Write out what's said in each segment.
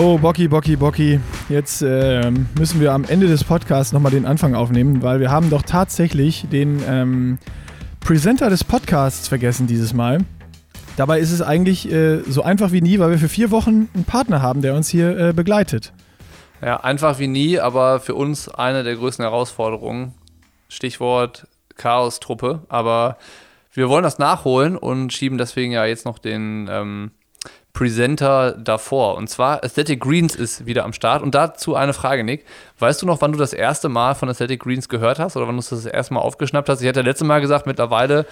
Oh, Bocky, Bocky, Bocky. Jetzt äh, müssen wir am Ende des Podcasts nochmal den Anfang aufnehmen, weil wir haben doch tatsächlich den ähm, Presenter des Podcasts vergessen dieses Mal. Dabei ist es eigentlich äh, so einfach wie nie, weil wir für vier Wochen einen Partner haben, der uns hier äh, begleitet. Ja, einfach wie nie, aber für uns eine der größten Herausforderungen. Stichwort Chaos-Truppe. Aber wir wollen das nachholen und schieben deswegen ja jetzt noch den ähm, Presenter davor. Und zwar Aesthetic Greens ist wieder am Start. Und dazu eine Frage, Nick. Weißt du noch, wann du das erste Mal von Aesthetic Greens gehört hast oder wann du das erste Mal aufgeschnappt hast? Ich hatte letzte Mal gesagt, mittlerweile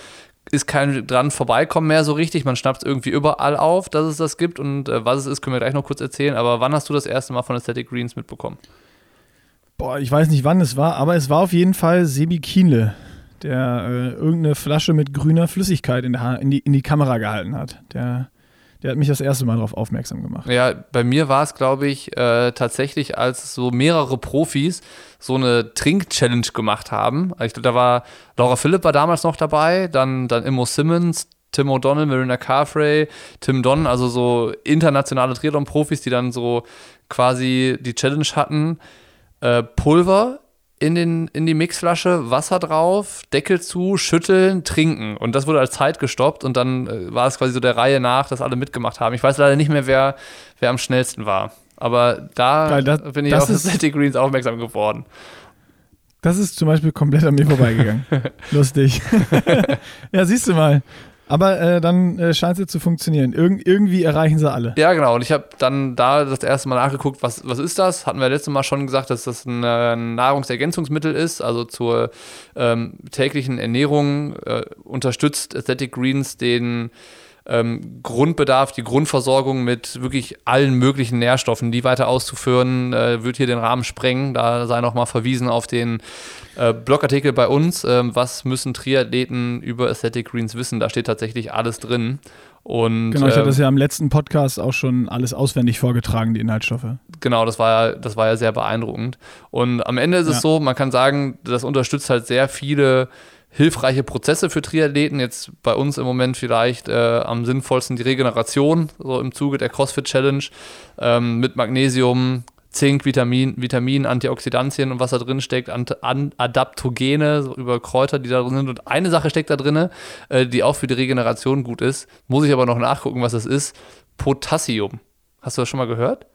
ist kein dran vorbeikommen mehr so richtig. Man schnappt es irgendwie überall auf, dass es das gibt. Und äh, was es ist, können wir gleich noch kurz erzählen. Aber wann hast du das erste Mal von Aesthetic Greens mitbekommen? Boah, ich weiß nicht, wann es war, aber es war auf jeden Fall Sebi Kienle, der äh, irgendeine Flasche mit grüner Flüssigkeit in, in, die, in die Kamera gehalten hat. Der der hat mich das erste Mal darauf aufmerksam gemacht. Ja, bei mir war es, glaube ich, äh, tatsächlich, als so mehrere Profis so eine Trink-Challenge gemacht haben. Ich glaube, da war Laura Philipp war damals noch dabei, dann, dann Immo Simmons, Tim O'Donnell, Marina Carfrey, Tim Don, also so internationale Triathlon-Profis, die dann so quasi die Challenge hatten. Äh, Pulver in, den, in die Mixflasche, Wasser drauf, Deckel zu, schütteln, trinken. Und das wurde als Zeit gestoppt und dann äh, war es quasi so der Reihe nach, dass alle mitgemacht haben. Ich weiß leider nicht mehr, wer, wer am schnellsten war. Aber da Geil, das, bin ich auf City Greens aufmerksam geworden. Das ist zum Beispiel komplett an mir vorbeigegangen. Lustig. ja, siehst du mal. Aber äh, dann äh, scheint es zu funktionieren. Irg irgendwie erreichen sie alle. Ja, genau. Und ich habe dann da das erste Mal nachgeguckt, was, was ist das? Hatten wir letztes Mal schon gesagt, dass das ein, ein Nahrungsergänzungsmittel ist, also zur ähm, täglichen Ernährung äh, unterstützt Aesthetic Greens den ähm, Grundbedarf, die Grundversorgung mit wirklich allen möglichen Nährstoffen, die weiter auszuführen, äh, wird hier den Rahmen sprengen. Da sei nochmal verwiesen auf den äh, Blogartikel bei uns. Äh, was müssen Triathleten über Aesthetic Greens wissen? Da steht tatsächlich alles drin. Und, genau, ich hatte das ähm, ja im letzten Podcast auch schon alles auswendig vorgetragen, die Inhaltsstoffe. Genau, das war ja, das war ja sehr beeindruckend. Und am Ende ist ja. es so, man kann sagen, das unterstützt halt sehr viele hilfreiche Prozesse für Triathleten. Jetzt bei uns im Moment vielleicht äh, am sinnvollsten die Regeneration, so im Zuge der CrossFit Challenge, ähm, mit Magnesium, Zink, Vitamin, Vitamin, Antioxidantien und was da drin steckt, Ant an Adaptogene, so über Kräuter, die da drin sind. Und eine Sache steckt da drin, äh, die auch für die Regeneration gut ist. Muss ich aber noch nachgucken, was das ist. Potassium. Hast du das schon mal gehört?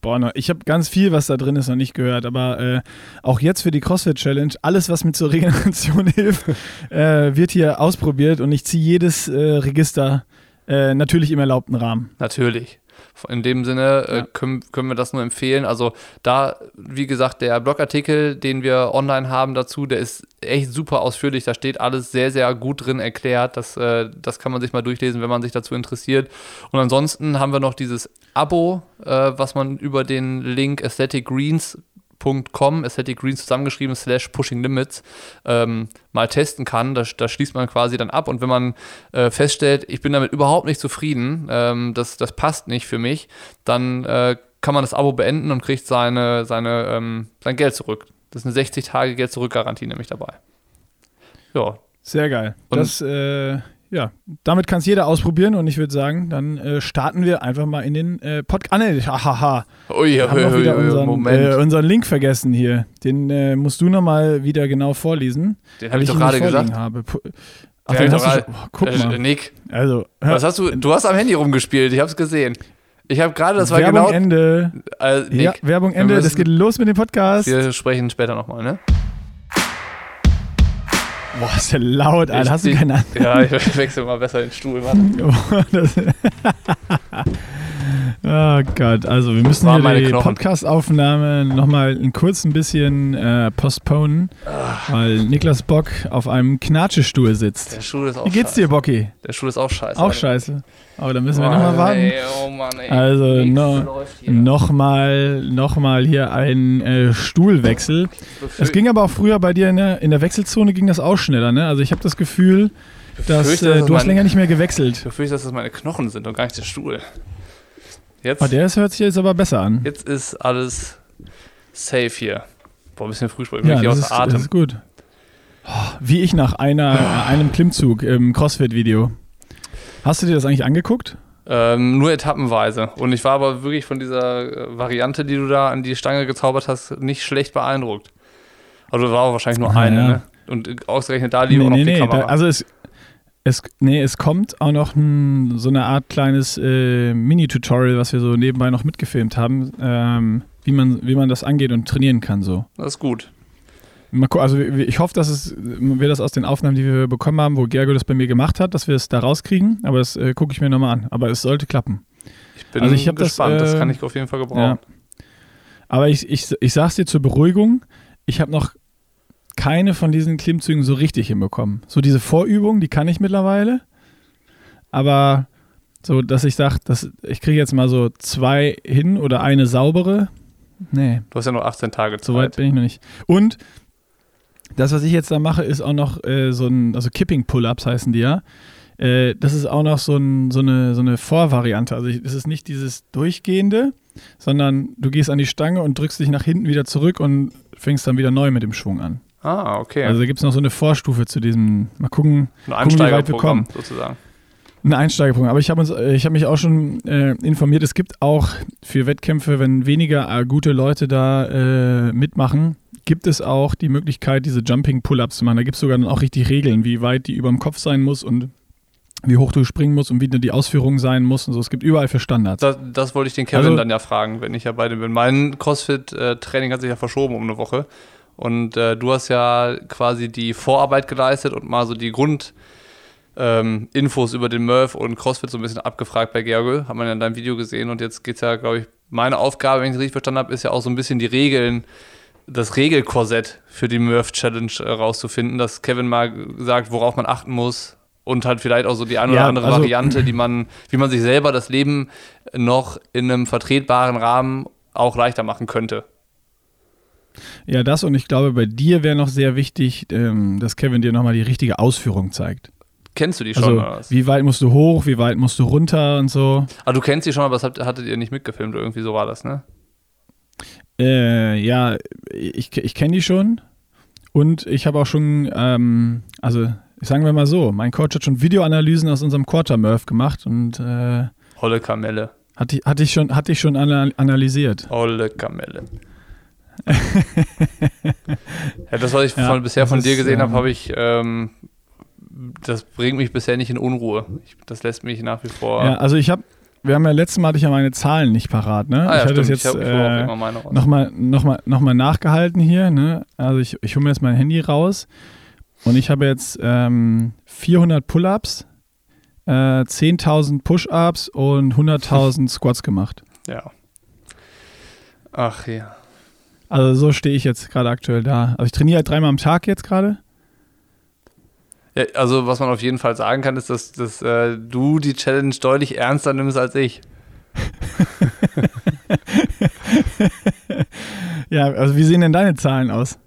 Boah, ich habe ganz viel, was da drin ist, noch nicht gehört, aber äh, auch jetzt für die CrossFit Challenge, alles, was mit zur Regeneration hilft, äh, wird hier ausprobiert und ich ziehe jedes äh, Register äh, natürlich im erlaubten Rahmen. Natürlich. In dem Sinne äh, ja. können, können wir das nur empfehlen. Also da, wie gesagt, der Blogartikel, den wir online haben dazu, der ist echt super ausführlich. Da steht alles sehr, sehr gut drin erklärt. Das, äh, das kann man sich mal durchlesen, wenn man sich dazu interessiert. Und ansonsten haben wir noch dieses Abo, äh, was man über den Link Aesthetic Greens aesthetic.com, Aesthetic Greens zusammengeschrieben, slash Pushing Limits, ähm, mal testen kann. Da, da, schließt man quasi dann ab. Und wenn man äh, feststellt, ich bin damit überhaupt nicht zufrieden, ähm, das, das passt nicht für mich, dann äh, kann man das Abo beenden und kriegt seine, seine, ähm, sein Geld zurück. Das ist eine 60-Tage-Geld-Zurück-Garantie nämlich dabei. Ja. Sehr geil. Und das, äh, ja, damit kann es jeder ausprobieren und ich würde sagen, dann äh, starten wir einfach mal in den äh, Podcast. Ah, ne, hahaha. Ui, haben ui, ui, unseren, Moment. Äh, unseren Link vergessen hier. Den äh, musst du nochmal wieder genau vorlesen. Den habe ich doch gerade gesagt. Habe. Ach, den hast du, oh, guck äh, mal. Nick. Also, was hast du? Du hast am Handy rumgespielt, ich habe es gesehen. Ich habe gerade, das war Werbung genau. Ende. Äh, Nick, ja, Werbung Ende. Das geht los mit dem Podcast. Wir sprechen später nochmal, ne? Boah, ist ja laut, Alter. Hast du keine Ahnung? Ja, ich wechsle mal besser den Stuhl, Mann. oh Gott, also wir müssen hier die Podcast-Aufnahme nochmal ein kurz ein bisschen äh, postponen, Ach. weil Niklas Bock auf einem Knatschestuhl sitzt. Der Stuhl ist auch Wie geht's scheiße. dir, Bocki? Der Stuhl ist auch scheiße. Auch Alter. scheiße. Aber da müssen wir nochmal warten. Ey, oh Mann, ey. Also no, nochmal noch mal hier ein äh, Stuhlwechsel. Es ging aber auch früher bei dir in der, in der Wechselzone ging das auch schneller, ne? Also ich habe das Gefühl, dass äh, du hast länger nicht mehr gewechselt. Ich befürchte, dass das meine Knochen sind und gar nicht der Stuhl. Jetzt, oh, der ist, hört sich jetzt aber besser an. Jetzt ist alles safe hier. Boah, ein bisschen Frühsport, ich ja, aus Atem. Das ist gut. Oh, wie ich nach einer, einem Klimmzug im CrossFit-Video. Hast du dir das eigentlich angeguckt? Ähm, nur etappenweise. Und ich war aber wirklich von dieser äh, Variante, die du da an die Stange gezaubert hast, nicht schlecht beeindruckt. Also war wahrscheinlich nur Ah, eine, ja. ne? Und ausgerechnet da lief auch noch die Kamera. Da, also es, es, nee, es kommt auch noch ein, so eine Art kleines äh, Mini-Tutorial, was wir so nebenbei noch mitgefilmt haben, ähm, wie, man, wie man das angeht und trainieren kann so. das ist gut. Mal Also ich hoffe, dass es, wir das aus den Aufnahmen, die wir bekommen haben, wo Gergo das bei mir gemacht hat, dass wir es da rauskriegen. Aber das äh, gucke ich mir nochmal an. Aber es sollte klappen. Ich bin Also ich das, gespannt. Das, äh, kann ich auf jeden Fall Ja. gebrauchen. Aber ich, ich, ich sag's dir zur Beruhigung, ich habe noch keine von diesen Klimmzügen so richtig hinbekommen. So diese Vorübung, die kann ich mittlerweile. Aber so, dass ich sage, dass ich kriege jetzt mal so zwei hin oder eine saubere. Nee, Du hast ja noch 18 Tage Zeit. so weit bin ich noch nicht. Und das, was ich jetzt da mache, ist auch noch äh, so ein, also Kipping Pull-Ups heißen die ja. Äh, das ist auch noch so, ein, so, eine, so eine Vorvariante. Also es ist nicht dieses durchgehende, sondern du gehst an die Stange und drückst dich nach hinten wieder zurück und fängst dann wieder neu mit dem Schwung an. Ah, okay. Also da gibt es noch so eine Vorstufe zu diesem, mal gucken, Ein gucken, wie weit wir Einsteigerprogramm kommen. sozusagen. ein Einsteigerpunkt. Aber ich habe äh, habe mich auch schon äh, informiert, es gibt auch für Wettkämpfe, wenn weniger äh, gute Leute da äh, mitmachen, gibt es auch die Möglichkeit, diese Jumping Pull-Ups zu machen. Da gibt es sogar dann auch richtig Regeln, wie weit die über dem Kopf sein muss und wie hoch du springen musst und wie die Ausführung sein muss und so. Es gibt überall für Standards. Das, das wollte ich den Kevin Also- dann ja fragen, wenn ich ja bei dem bin. Mein CrossFit-Training hat sich ja verschoben um eine Woche. Und äh, du hast ja quasi die Vorarbeit geleistet und mal so die Grund. Ähm, Infos über den Murph und CrossFit so ein bisschen abgefragt bei Gergel, hat man ja in deinem Video gesehen und jetzt geht es ja, glaube ich, meine Aufgabe, wenn ich es richtig verstanden habe, ist ja auch so ein bisschen die Regeln, das Regelkorsett für die Murph Challenge äh, rauszufinden, dass Kevin mal sagt, worauf man achten muss und halt vielleicht auch so die eine oder Ja, andere also- Variante, die man, wie man sich selber das Leben noch in einem vertretbaren Rahmen auch leichter machen könnte. Ja, das und ich glaube, bei dir wäre noch sehr wichtig, ähm, dass Kevin dir nochmal die richtige Ausführung zeigt. Kennst du die schon Also, oder was? wie weit musst du hoch, wie weit musst du runter und so. Ah, du kennst die schon, aber das hattet ihr nicht mitgefilmt irgendwie so war das, ne? Äh, ja, ich, ich kenne die schon. Und ich habe auch schon, ähm, also sagen wir mal so, mein Coach hat schon Videoanalysen aus unserem Quarter Murph gemacht und äh, Holle Kamelle. hatte, ich- hatte ich schon, hatte ich schon ana- analysiert. Holle Kamelle. Ja, das, was ich Ja, von, bisher von dir gesehen habe, ähm, habe ich, ähm, das bringt mich bisher nicht in Unruhe. Ich, das lässt mich nach wie vor. Ja, also ich habe, wir haben ja letztes Mal hatte ich ja meine Zahlen nicht parat, ne? ah, ja, ich hatte das jetzt ich habe äh, nochmal noch mal, noch mal nachgehalten hier, ne? Also ich, ich hole mir jetzt mein Handy raus und ich habe jetzt ähm, 400 Pull-Ups, äh, 10.000 Push-Ups und 100.000 Squats gemacht. Ja. Ach ja. Also so stehe ich jetzt gerade aktuell da. Also ich trainiere halt dreimal am Tag jetzt gerade. ja. Also, was man auf jeden Fall sagen kann, ist, dass, dass äh, du die Challenge deutlich ernster nimmst als ich. Ja, also wie sehen denn deine Zahlen aus?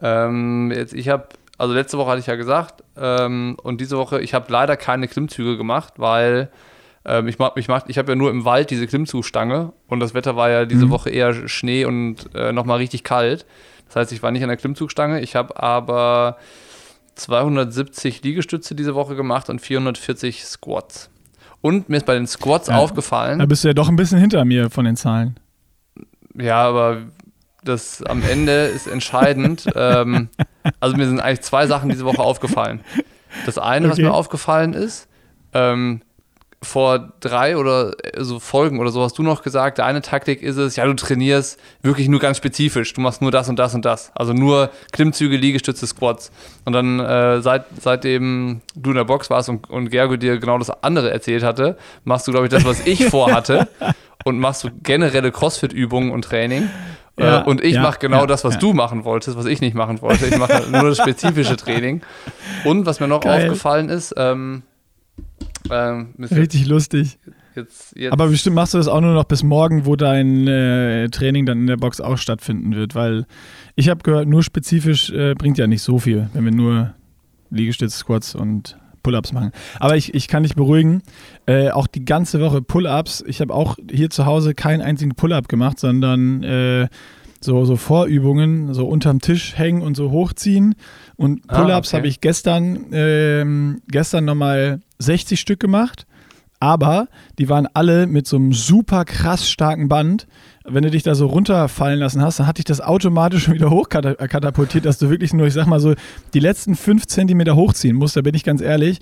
Ähm, jetzt, ich habe, also letzte Woche hatte ich ja gesagt, ähm, und diese Woche, ich habe leider keine Klimmzüge gemacht, weil ähm, ich ich, ich habe ja nur im Wald diese Klimmzugstange und das Wetter war ja diese Mhm. Woche eher Schnee und äh, nochmal richtig kalt. Das heißt, ich war nicht an der Klimmzugstange. Ich habe aber 270 Liegestütze diese Woche gemacht und 440 Squats. Und mir ist bei den Squats Ja. aufgefallen, Da bist du ja doch ein bisschen hinter mir von den Zahlen. Ja, aber das am Ende ist entscheidend. ähm, also mir sind eigentlich zwei Sachen diese Woche aufgefallen. Das eine, was Okay. mir aufgefallen ist, ähm, vor drei oder so Folgen oder so hast du noch gesagt, deine Taktik ist es, ja, du trainierst wirklich nur ganz spezifisch. Du machst nur das und das und das. Also nur Klimmzüge, Liegestütze, Squats. Und dann, äh, seit, seitdem du in der Box warst und, und Gergo dir genau das andere erzählt hatte, machst du, glaube ich, das, was ich vorhatte. und machst du generelle Crossfit-Übungen und Training. Ja, äh, und ich ja, mache genau ja, das, was du machen wolltest, was ich nicht machen wollte. Ich mache nur das spezifische Training. Und was mir noch Geil. aufgefallen ist, ähm, ähm, Richtig lustig. jetzt, jetzt, Aber bestimmt machst du das auch nur noch bis morgen, wo dein äh, Training dann in der Box auch stattfinden wird, weil ich habe gehört, nur spezifisch äh, bringt ja nicht so viel, wenn wir nur Liegestütz, Squats und Pull-ups machen. Aber ich, ich kann dich beruhigen, äh, auch die ganze Woche Pull-ups. Ich habe auch hier zu Hause keinen einzigen Pull-up gemacht, sondern äh, so, so Vorübungen, so unterm Tisch hängen und so hochziehen. Und Ah, Pull-ups okay. habe ich gestern, ähm, gestern nochmal 60 Stück gemacht. aber die waren alle mit so einem super krass starken Band. Wenn du dich da so runterfallen lassen hast, dann hat dich das automatisch schon wieder hochkatapultiert, dass du wirklich nur, ich sag mal so, die letzten fünf Zentimeter hochziehen musst, da bin ich ganz ehrlich.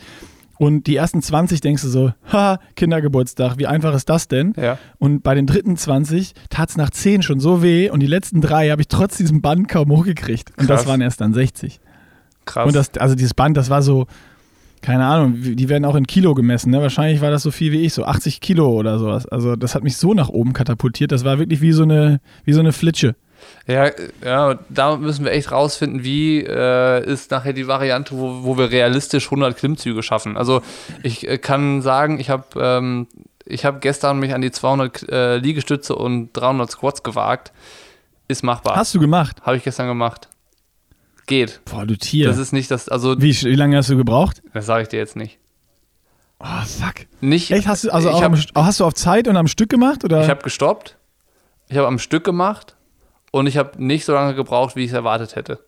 Und die ersten 20 denkst du so, ha, Kindergeburtstag, wie einfach ist das denn? Ja. Und bei den dritten 20 tat es nach 10 schon so weh und die letzten drei habe ich trotz diesem Band kaum hochgekriegt. Und Krass. das waren erst dann 60. Krass. Und das, also dieses Band, das war so, keine Ahnung, die werden auch in Kilo gemessen, ne? Wahrscheinlich war das so viel wie ich, so 80 Kilo oder sowas. Also das hat mich so nach oben katapultiert. Das war wirklich wie so eine, wie so eine Flitsche. Ja, ja, da müssen wir echt rausfinden, wie äh, ist nachher die Variante, wo, wo wir realistisch 100 Klimmzüge schaffen. Also ich äh, kann sagen, ich habe ähm, ich hab gestern mich an die 200 äh, Liegestütze und 300 Squats gewagt. Ist machbar. Hast du gemacht? Habe ich gestern gemacht. Geht. Boah, du Tier. Das ist nicht das, also wie, wie lange hast du gebraucht? das sage ich dir jetzt nicht. Oh, fuck. Nicht, Echt, hast du, also habe am, hast du auf Zeit und am Stück gemacht? Oder? ich hab gestoppt, ich habe am Stück gemacht und ich habe nicht so lange gebraucht, wie ich es erwartet hätte.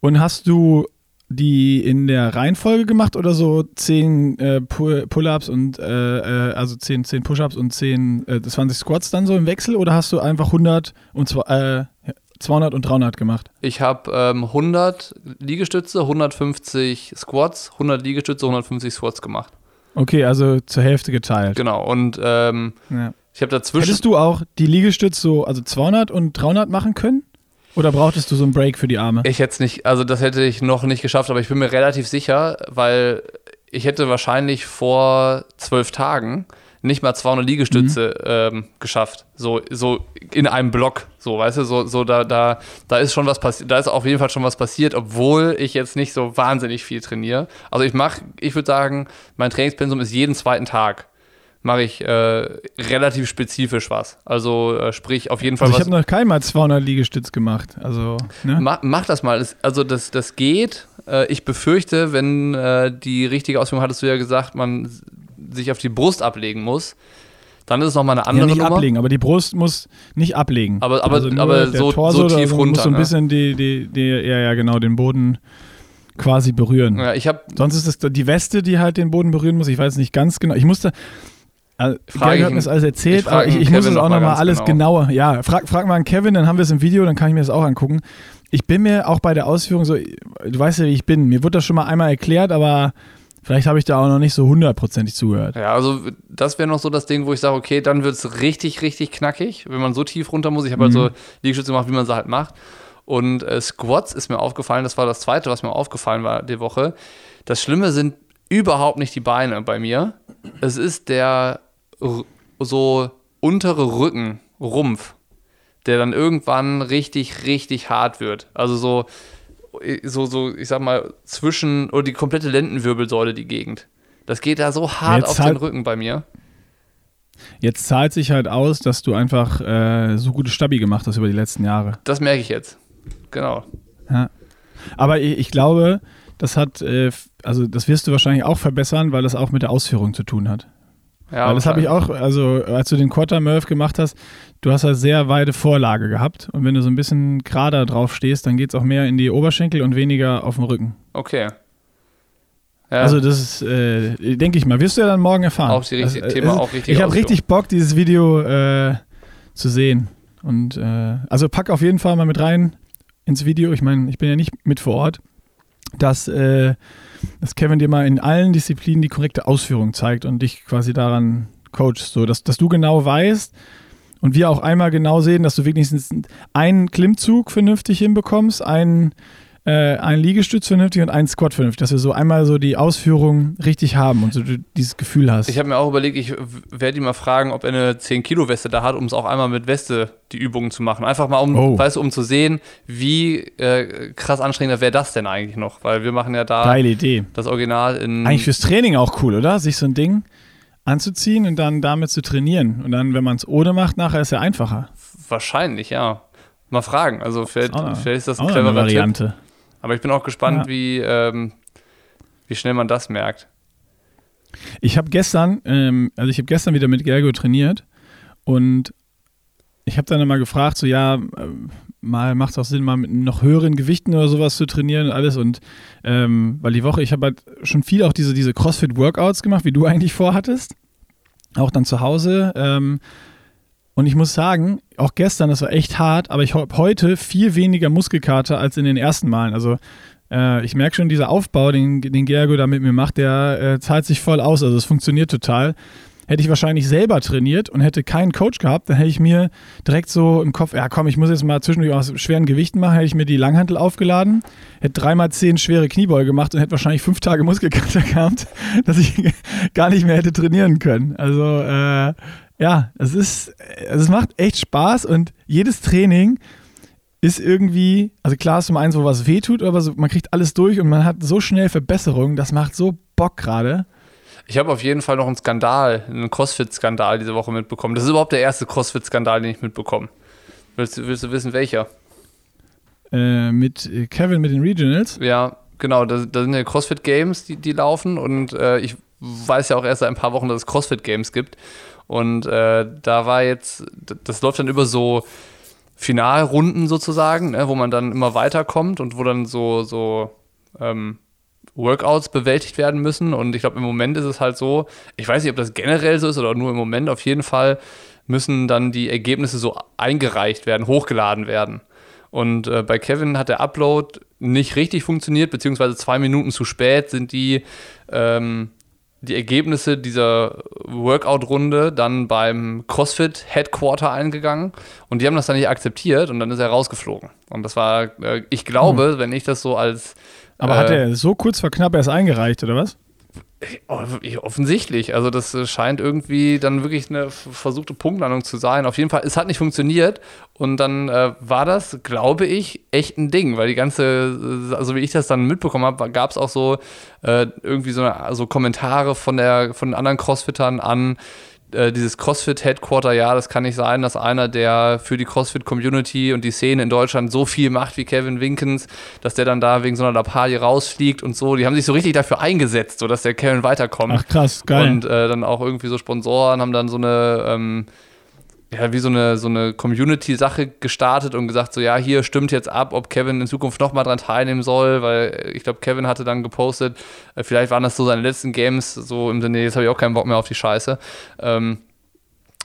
Und hast du die in der Reihenfolge gemacht oder so 10 äh, Pu- Pull-ups und äh, äh, also 10, 10 Push-ups und 10, äh, 20 Squats dann so im Wechsel oder hast du einfach 100 und zwa- äh, 200 und 300 gemacht? Ich habe ähm, 100 Liegestütze, 150 Squats, 100 Liegestütze, 150 Squats gemacht. Okay, also zur Hälfte geteilt. Genau. Und ähm, Ja. Ich habe dazwischen. Hättest du auch die Liegestütze so, also 200 und 300 machen können? Oder brauchtest du so einen Break für die Arme? Ich hätte es nicht, also das hätte ich noch nicht geschafft, aber ich bin mir relativ sicher, weil ich hätte wahrscheinlich vor zwölf Tagen nicht mal 200 Liegestütze ähm, geschafft. So, so in einem Block. So, weißt du, so, so da, da, da ist schon was passiert, da ist auf jeden Fall schon was passiert, obwohl ich jetzt nicht so wahnsinnig viel trainiere. Also ich mache, ich würde sagen, mein Trainingspensum ist jeden zweiten Tag mache ich äh, relativ spezifisch was. Also äh, sprich auf jeden Fall Also ich was. habe noch keinmal 200 Liegestütz gemacht. Also, ne? Ma mach das mal. Also das, das geht. Äh, ich befürchte, wenn äh, die richtige Ausführung hattest du ja gesagt, man sich auf die Brust ablegen muss, dann ist es nochmal eine Ja, andere nicht Nummer. ablegen, aber die Brust muss nicht ablegen. Aber- aber- also aber so- Torso so tief muss runter, so ein ne? bisschen die, die, die, ja, ja, genau, den Boden quasi berühren. Ja, ich habe Sonst ist es die Weste, die halt den Boden berühren muss. Ich weiß nicht ganz genau. Ich musste. Also, Frage Gerge ich hat mir das alles erzählt, ich aber ich, ich muss es auch noch mal nochmal alles genau. genauer. Ja, frag, frag mal an Kevin, dann haben wir es im Video, dann kann ich mir das auch angucken. Ich bin mir auch bei der Ausführung so, du weißt ja, wie ich bin. Mir wurde das schon mal einmal erklärt, aber vielleicht habe ich da auch noch nicht so hundertprozentig zugehört. Ja, also das wäre noch so das Ding, wo ich sage, okay, dann wird es richtig, richtig knackig, wenn man so tief runter muss. Ich habe halt so Liegestütze gemacht, wie man sie halt macht. Und äh, Squats ist mir aufgefallen, das war das zweite, was mir aufgefallen war die Woche. Das Schlimme sind überhaupt nicht die Beine bei mir. Es ist der so untere Rücken, Rumpf, der dann irgendwann richtig, richtig hart wird. Also so, so, so, ich sag mal, zwischen, oder die komplette Lendenwirbelsäule, die Gegend. Das geht da so hart Jetzt auf den halt- Rücken bei mir. Jetzt zahlt sich halt aus, dass du einfach äh, so gute Stabi gemacht hast über die letzten Jahre. Das merke ich jetzt. Genau. Ja. Aber ich, ich glaube, das hat, äh, also das wirst du wahrscheinlich auch verbessern, weil das auch mit der Ausführung zu tun hat. Ja, weil das habe ich auch, also als du den Quarter Murph gemacht hast, du hast halt sehr weite Vorlage gehabt. Und wenn du so ein bisschen gerader drauf stehst, dann geht es auch mehr in die Oberschenkel und weniger auf den Rücken. Okay. Ja, Also das ist, äh, denke ich mal, wirst du ja dann morgen erfahren. Auch die richtige- Also, Thema, es- auch richtige Ich habe richtig Bock, dieses Video äh, zu sehen. Und äh, also pack auf jeden Fall mal mit rein ins Video. Ich meine, ich bin ja nicht mit vor Ort, dass, äh, dass Kevin dir mal in allen Disziplinen die korrekte Ausführung zeigt und dich quasi daran coachst, so dass, dass du genau weißt und wir auch einmal genau sehen, dass du wenigstens einen Klimmzug vernünftig hinbekommst, einen äh, ein Liegestütz vernünftig und ein Squat vernünftig, dass wir so einmal so die Ausführung richtig haben und so du dieses Gefühl hast. ich habe mir auch überlegt, ich werde ihn mal fragen, ob er eine 10-Kilo-Weste da hat, um es auch einmal mit Weste die Übungen zu machen. Einfach mal, um, Oh. weißt du, um zu sehen, wie äh, krass anstrengender wäre das denn eigentlich noch. Weil wir machen ja da Geile Idee. das Original in. Eigentlich fürs Training auch cool, oder? Sich so ein Ding anzuziehen und dann damit zu trainieren. Und dann, wenn man es ohne macht, nachher ist ja einfacher. Wahrscheinlich, ja. Mal fragen. Also vielleicht, noch- vielleicht ist das eine cleverer Tipp. Aber ich bin auch gespannt, Ja. wie, ähm, wie schnell man das merkt. Ich habe gestern, ähm, also ich habe gestern wieder mit Gergo trainiert und ich habe dann immer gefragt, so ja, ähm, mal macht es auch Sinn, mal mit noch höheren Gewichten oder sowas zu trainieren und alles. Und ähm, weil die Woche, ich habe halt schon viel auch diese, diese CrossFit-Workouts gemacht, wie du eigentlich vorhattest. Auch dann zu Hause. Ähm, und ich muss sagen, auch gestern, das war echt hart, aber ich habe heute viel weniger Muskelkater als in den ersten Malen. Also äh, ich merke schon, dieser Aufbau, den, den Gergo da mit mir macht, der äh, zahlt sich voll aus. Also es funktioniert total. Hätte ich wahrscheinlich selber trainiert und hätte keinen Coach gehabt, dann hätte ich mir direkt so im Kopf, ja komm, ich muss jetzt mal zwischendurch aus schweren Gewichten machen, hätte ich mir die Langhantel aufgeladen, hätte dreimal zehn schwere Kniebeuge gemacht und hätte wahrscheinlich fünf Tage Muskelkater gehabt, dass ich gar nicht mehr hätte trainieren können. Also äh, ja, es ist, es macht echt Spaß und jedes Training ist irgendwie, also klar ist zum einen so was wehtut, aber so, man kriegt alles durch und man hat so schnell Verbesserungen, das macht so Bock gerade. Ich habe auf jeden Fall noch einen Skandal, einen CrossFit-Skandal diese Woche mitbekommen. Das ist überhaupt der erste CrossFit-Skandal, den ich mitbekomme. Willst, willst du wissen, welcher? Äh, mit Kevin mit den Regionals? Ja, genau. Da, da sind ja CrossFit Games, die, die laufen. Und äh, ich weiß ja auch erst seit ein paar Wochen, dass es CrossFit Games gibt. Und äh, da war jetzt, das läuft dann über so Finalrunden sozusagen, ne, wo man dann immer weiterkommt und wo dann so, so ähm, Workouts bewältigt werden müssen. Und ich glaube, im Moment ist es halt so, ich weiß nicht, ob das generell so ist oder nur im Moment, auf jeden Fall müssen dann die Ergebnisse so eingereicht werden, hochgeladen werden. Und äh, bei Kevin hat der Upload nicht richtig funktioniert, beziehungsweise zwei Minuten zu spät sind die, ähm, die Ergebnisse dieser Workout-Runde dann beim CrossFit Headquarter eingegangen und die haben das dann nicht akzeptiert und dann ist er rausgeflogen. Und das war, äh, ich glaube, hm. wenn ich das so als aber äh, hat er so kurz vor knapp erst eingereicht, oder was? Offensichtlich. Also, das äh, scheint irgendwie dann wirklich eine versuchte Punktlandung zu sein. Auf jeden Fall, es hat nicht funktioniert. Und dann äh, war das, glaube ich, echt ein Ding, weil die ganze, also wie ich das dann mitbekommen habe, gab es auch so äh, irgendwie so, eine, so Kommentare von, der, von anderen Crossfittern an äh, dieses CrossFit-Headquarter, ja, das kann nicht sein, dass einer, der für die CrossFit-Community und die Szene in Deutschland so viel macht wie Kevin Winkens, dass der dann da wegen so einer Lappalie rausfliegt und so. Die haben sich so richtig dafür eingesetzt, so dass der Kevin weiterkommt. Ach krass, geil. Und äh, dann auch irgendwie so Sponsoren haben dann so eine ähm, ja, wie so eine, so eine Community-Sache gestartet und gesagt, so ja, hier stimmt jetzt ab, ob Kevin in Zukunft nochmal dran teilnehmen soll, weil ich glaube, Kevin hatte dann gepostet, äh, vielleicht waren das so seine letzten Games, so im Sinne, jetzt habe ich auch keinen Bock mehr auf die Scheiße. Ähm,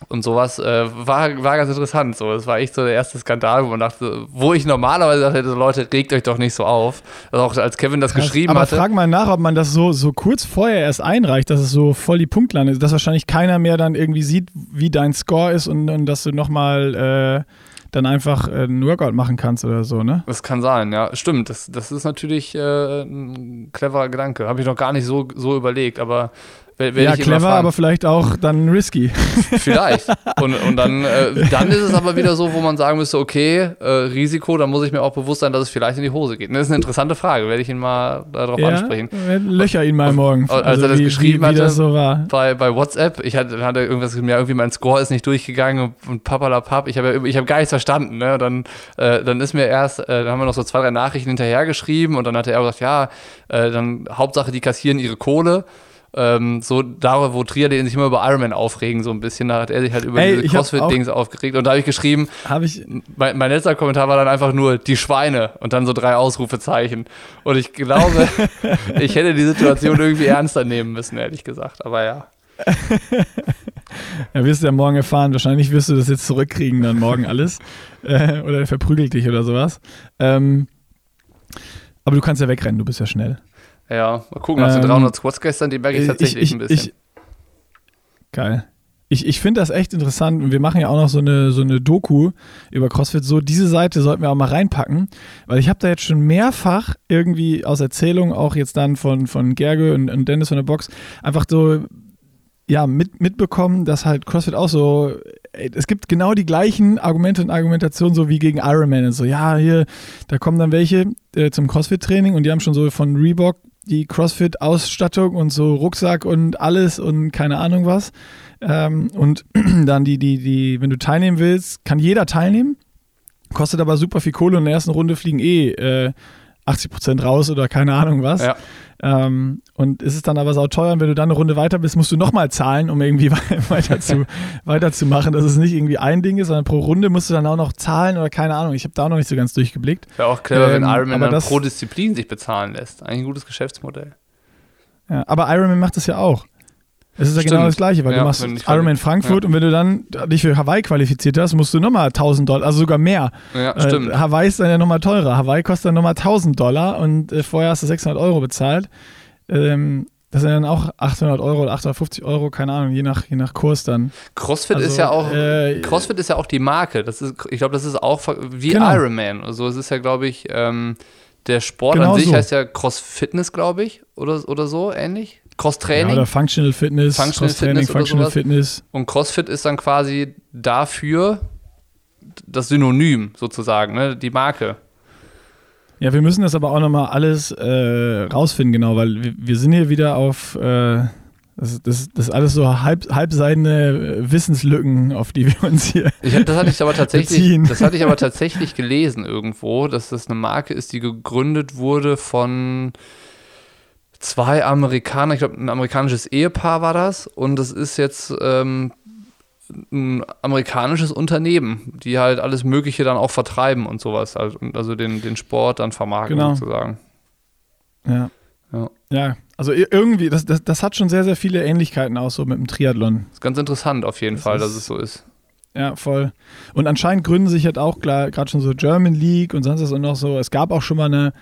und sowas äh, war, war ganz interessant. So, das war echt so der erste Skandal, wo man dachte, wo ich normalerweise dachte, Leute, regt euch doch nicht so auf. Also auch als Kevin das Krass, geschrieben aber hatte. Aber frag mal nach, ob man das so, so kurz vorher erst einreicht, dass es so voll die Punktlandung ist, dass wahrscheinlich keiner mehr dann irgendwie sieht, wie dein Score ist und, und dass du nochmal äh, dann einfach äh, einen Workout machen kannst oder so, ne? Das kann sein, ja. Stimmt, das, das ist natürlich äh, ein cleverer Gedanke. Habe ich noch gar nicht so, so überlegt, aber ja, clever, aber vielleicht auch dann risky. Vielleicht. Und, und dann, äh, dann ist es aber wieder so, wo man sagen müsste, okay, äh, Risiko, dann muss ich mir auch bewusst sein, dass es vielleicht in die Hose geht. Das ist eine interessante Frage, werde ich ihn mal darauf ja, ansprechen. Löcher ihn mal morgen. Als also er das wie, geschrieben wie, wie hatte das so war. Bei, bei WhatsApp, ich hatte, hatte irgendwas ja, irgendwie mein Score ist nicht durchgegangen und, und papalapap, ich habe ich hab gar nichts verstanden. Ne? Dann, äh, dann ist mir erst, äh, dann haben wir noch so zwei, drei Nachrichten hinterher geschrieben und dann hat er gesagt, ja, äh, dann Hauptsache, die kassieren ihre Kohle ähm, so darüber, wo Trier sich immer über Ironman aufregen, so ein bisschen. Da hat er sich halt über Ey, diese CrossFit-Dings aufgeregt. Und da habe ich geschrieben, hab ich mein, mein, letzter Kommentar war dann einfach nur die Schweine und dann so drei Ausrufezeichen. Und ich glaube, ich hätte die Situation irgendwie ernster nehmen müssen, ehrlich gesagt. Aber ja. ja, wirst du ja morgen erfahren. Wahrscheinlich wirst du das jetzt zurückkriegen, dann morgen alles. Äh, oder er verprügelt dich oder sowas. Ähm, aber du kannst ja wegrennen, du bist ja schnell. Ja, mal gucken, nach ähm, den 300 Squats gestern, die merke ich tatsächlich ich, ich, ein bisschen. Ich, geil. Ich, ich finde das echt interessant und wir machen ja auch noch so eine, so eine Doku über CrossFit. So, diese Seite sollten wir auch mal reinpacken, weil ich habe da jetzt schon mehrfach irgendwie aus Erzählungen, auch jetzt dann von, von Gerge und, und Dennis von der Box, einfach so ja, mit, mitbekommen, dass halt CrossFit auch so, es gibt genau die gleichen Argumente und Argumentationen so wie gegen Ironman und so, ja, hier, da kommen dann welche äh, zum CrossFit-Training und die haben schon so von Reebok die CrossFit-Ausstattung und so Rucksack und alles und keine Ahnung was. Ähm, und dann die, die, die, wenn du teilnehmen willst, kann jeder teilnehmen. Kostet aber super viel Kohle und in der ersten Runde fliegen eh äh, 80 Prozent raus oder keine Ahnung was. Ja. Ähm, und ist es dann aber sau teuer und wenn du dann eine Runde weiter bist, musst du nochmal zahlen, um irgendwie weiter zu, weiterzumachen, dass es nicht irgendwie ein Ding ist, sondern pro Runde musst du dann auch noch zahlen oder keine Ahnung. Ich habe da auch noch nicht so ganz durchgeblickt. Wäre auch clever, Ähm, wenn Ironman dann das- pro Disziplin sich bezahlen lässt. Eigentlich ein gutes Geschäftsmodell. Ja, aber Ironman macht das ja auch. Es ist ja Stimmt. genau das Gleiche, weil Ja, du machst Ironman Frankfurt und wenn du dann dich für Hawaii qualifiziert hast, musst du nochmal 1000 Dollar, also sogar mehr. Ja, Äh, stimmt. Hawaii ist dann ja nochmal teurer. Hawaii kostet dann nochmal 1000 Dollar und äh, vorher hast du 600 Euro bezahlt. Ähm, das sind dann auch 800 Euro oder 850 Euro, keine Ahnung, je nach, je nach Kurs dann. CrossFit Also, ist ja auch äh, CrossFit ist ja auch die Marke. Das ist, ich glaube, das ist auch wie Genau. Ironman. Also es ist ja, glaube ich, ähm, der Sport Genau an sich so. heißt ja Cross-Fitness, glaube ich, oder, oder so ähnlich. Ja, Cross-Training. oder Functional Fitness, Functional Fitness Functional sowas. Fitness. und CrossFit ist dann quasi dafür das Synonym sozusagen, ne? die Marke. Ja, wir müssen das aber auch nochmal alles äh, rausfinden, genau, weil wir, wir sind hier wieder auf, äh, das, das, das ist alles so halb, halbseidene Wissenslücken, auf die wir uns hier. Ich, das hatte ich aber tatsächlich, Beziehen. das hatte ich aber tatsächlich gelesen irgendwo, dass das eine Marke ist, die gegründet wurde von zwei Amerikanern, ich glaube ein amerikanisches Ehepaar war das und das ist jetzt ähm, ein amerikanisches Unternehmen, die halt alles Mögliche dann auch vertreiben und sowas, also, also den, den Sport dann vermarkten Genau. sozusagen. Ja. Ja. Ja, also ir- irgendwie, das, das, das hat schon sehr, sehr viele Ähnlichkeiten auch so mit dem Triathlon. Ist ganz interessant auf jeden Das Fall, ist- dass es so ist. Ja, voll. Und anscheinend gründen sich halt auch gerade schon so German League und sonst was und noch so. Es gab auch schon mal eine,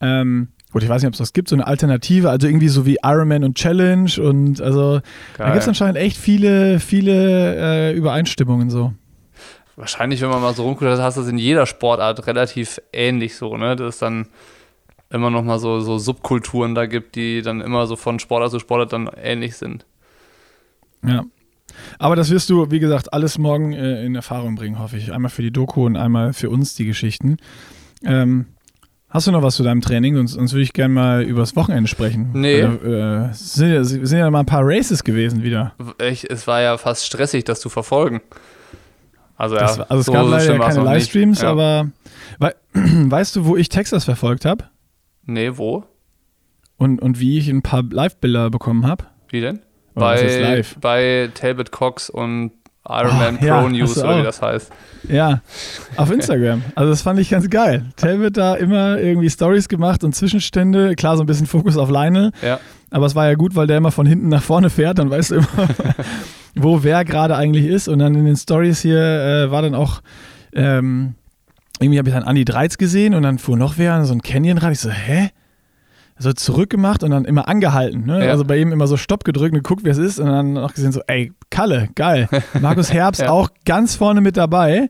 ähm, gut, ich weiß nicht, ob es das gibt, so eine Alternative, also irgendwie so wie Ironman und Challenge und also da gibt es Geil. anscheinend echt viele, viele äh, Übereinstimmungen so. Wahrscheinlich, wenn man mal so rumguckt, hast du das in jeder Sportart relativ ähnlich so, ne? Dass es dann immer noch mal so, so Subkulturen da gibt, die dann immer so von Sportart zu Sportart dann ähnlich sind. Ja. Aber das wirst du, wie gesagt, alles morgen äh, in Erfahrung bringen, hoffe ich. Einmal für die Doku und einmal für uns die Geschichten. Ähm, hast du noch was zu deinem Training? Sonst, sonst würde ich gerne mal übers Wochenende sprechen. Nee. Äh, äh, es sind, ja, sind ja mal ein paar Races gewesen wieder. Ich, es war ja fast stressig, das zu verfolgen. Also ja, Das also es so gab leider keine. Livestreams, ja. aber wei weißt du, wo ich Texas verfolgt habe Nee, wo? und, und wie ich ein paar Live-Bilder bekommen habe? Wie denn? Oder Bei, bei Talbot Cox und Ironman Ah, ja, Pro hast News, oder wie das heißt. Ja, auf Instagram. Also das fand ich ganz geil. Talbot da immer irgendwie Stories gemacht und Zwischenstände. Klar, so ein bisschen Fokus auf Lionel. Ja. Aber es war ja gut, weil der immer von hinten nach vorne fährt. Dann weißt du immer, wo wer gerade eigentlich ist. Und dann in den Stories hier äh, war dann auch, ähm, irgendwie habe ich dann Andi Dreiz gesehen und dann fuhr noch wer, so ein Canyonrad. Ich so, hä? So zurückgemacht und dann immer angehalten. Ne? Ja. Also bei ihm immer so Stopp gedrückt und geguckt, wer es ist. Und dann noch gesehen, so, ey, Kalle, geil. Markus Herbst Ja. auch ganz vorne mit dabei.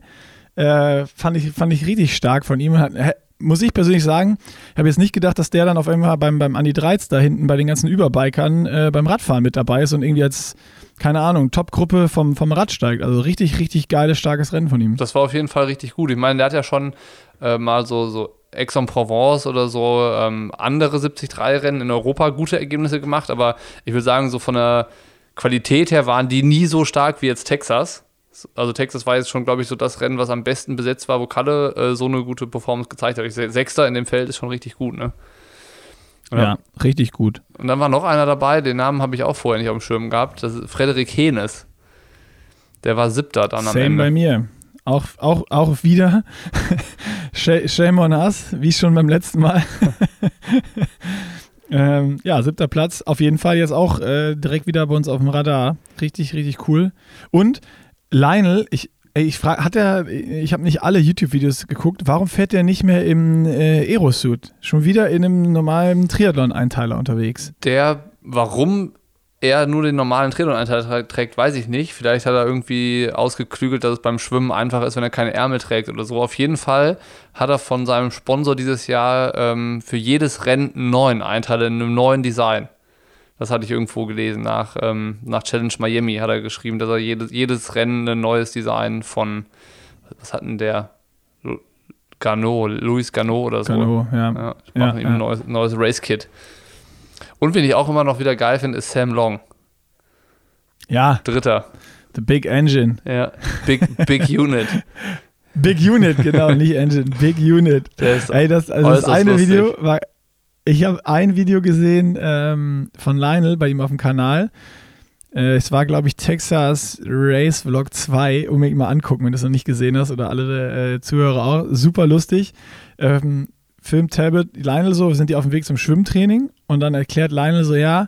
Äh, fand, ich, fand ich richtig stark von ihm. Hat, muss ich persönlich sagen, ich habe jetzt nicht gedacht, dass der dann auf einmal beim, beim Andi Dreiz da hinten bei den ganzen Überbikern äh, beim Radfahren mit dabei ist und irgendwie als, keine Ahnung, Top-Gruppe vom, vom Rad steigt. Also richtig, richtig geiles, starkes Rennen von ihm. Das war auf jeden Fall richtig gut. Ich meine, der hat ja schon äh, mal so, so Aix-en-Provence oder so ähm, andere 73-Rennen in Europa gute Ergebnisse gemacht, aber ich würde sagen, so von der Qualität her waren die nie so stark wie jetzt Texas. Also Texas war jetzt schon, glaube ich, so das Rennen, was am besten besetzt war, wo Kalle äh, so eine gute Performance gezeigt hat. Ich, se- Sechster in dem Feld ist schon richtig gut, ne? Ja, richtig gut. Und dann war noch einer dabei, den Namen habe ich auch vorher nicht auf dem Schirm gehabt. Das ist Frederik Henes. Der war siebter dann am Same Ende. bei mir. Auch, auch, auch wieder Sh- Shame on us, wie schon beim letzten Mal. ähm, ja, siebter Platz. Auf jeden Fall jetzt auch äh, direkt wieder bei uns auf dem Radar. Richtig, richtig cool. Und Lionel, ich, ich frage, hat er, ich habe nicht alle YouTube-Videos geguckt, warum fährt er nicht mehr im äh, Aerosuit? Schon wieder in einem normalen Triathlon-Einteiler unterwegs. Der, warum er nur den normalen Triathlon-Einteil tra- trägt, weiß ich nicht. Vielleicht hat er irgendwie ausgeklügelt, dass es beim Schwimmen einfach ist, wenn er keine Ärmel trägt oder so. Auf jeden Fall hat er von seinem Sponsor dieses Jahr ähm, für jedes Rennen einen neuen Einteil in einem neuen Design. Das hatte ich irgendwo gelesen. Nach, ähm, nach Challenge Miami hat er geschrieben, dass er jedes, jedes Rennen ein neues Design von, was hat denn der? Garneau, Luis Garneau oder so. Kano, ja. Ja, ich Ja, mache ihm ja. ein neues, neues Race-Kit. Und wen ich auch immer noch wieder geil finde, ist Sam Long. Ja, Dritter. the big engine. Ja, Big, Big Unit. Big Unit, genau, nicht Engine, Big Unit. Ist Ey, das, also das eine lustig. Video war, ich habe ein Video gesehen ähm, von Lionel bei ihm auf dem Kanal. Äh, es war, glaube ich, Texas Race Vlog 2. Unbedingt mal angucken, wenn du es noch nicht gesehen hast oder alle äh, Zuhörer auch. Super lustig. Ähm, filmt Talbot Lionel so, sind die auf dem Weg zum Schwimmtraining und dann erklärt Lionel so, ja,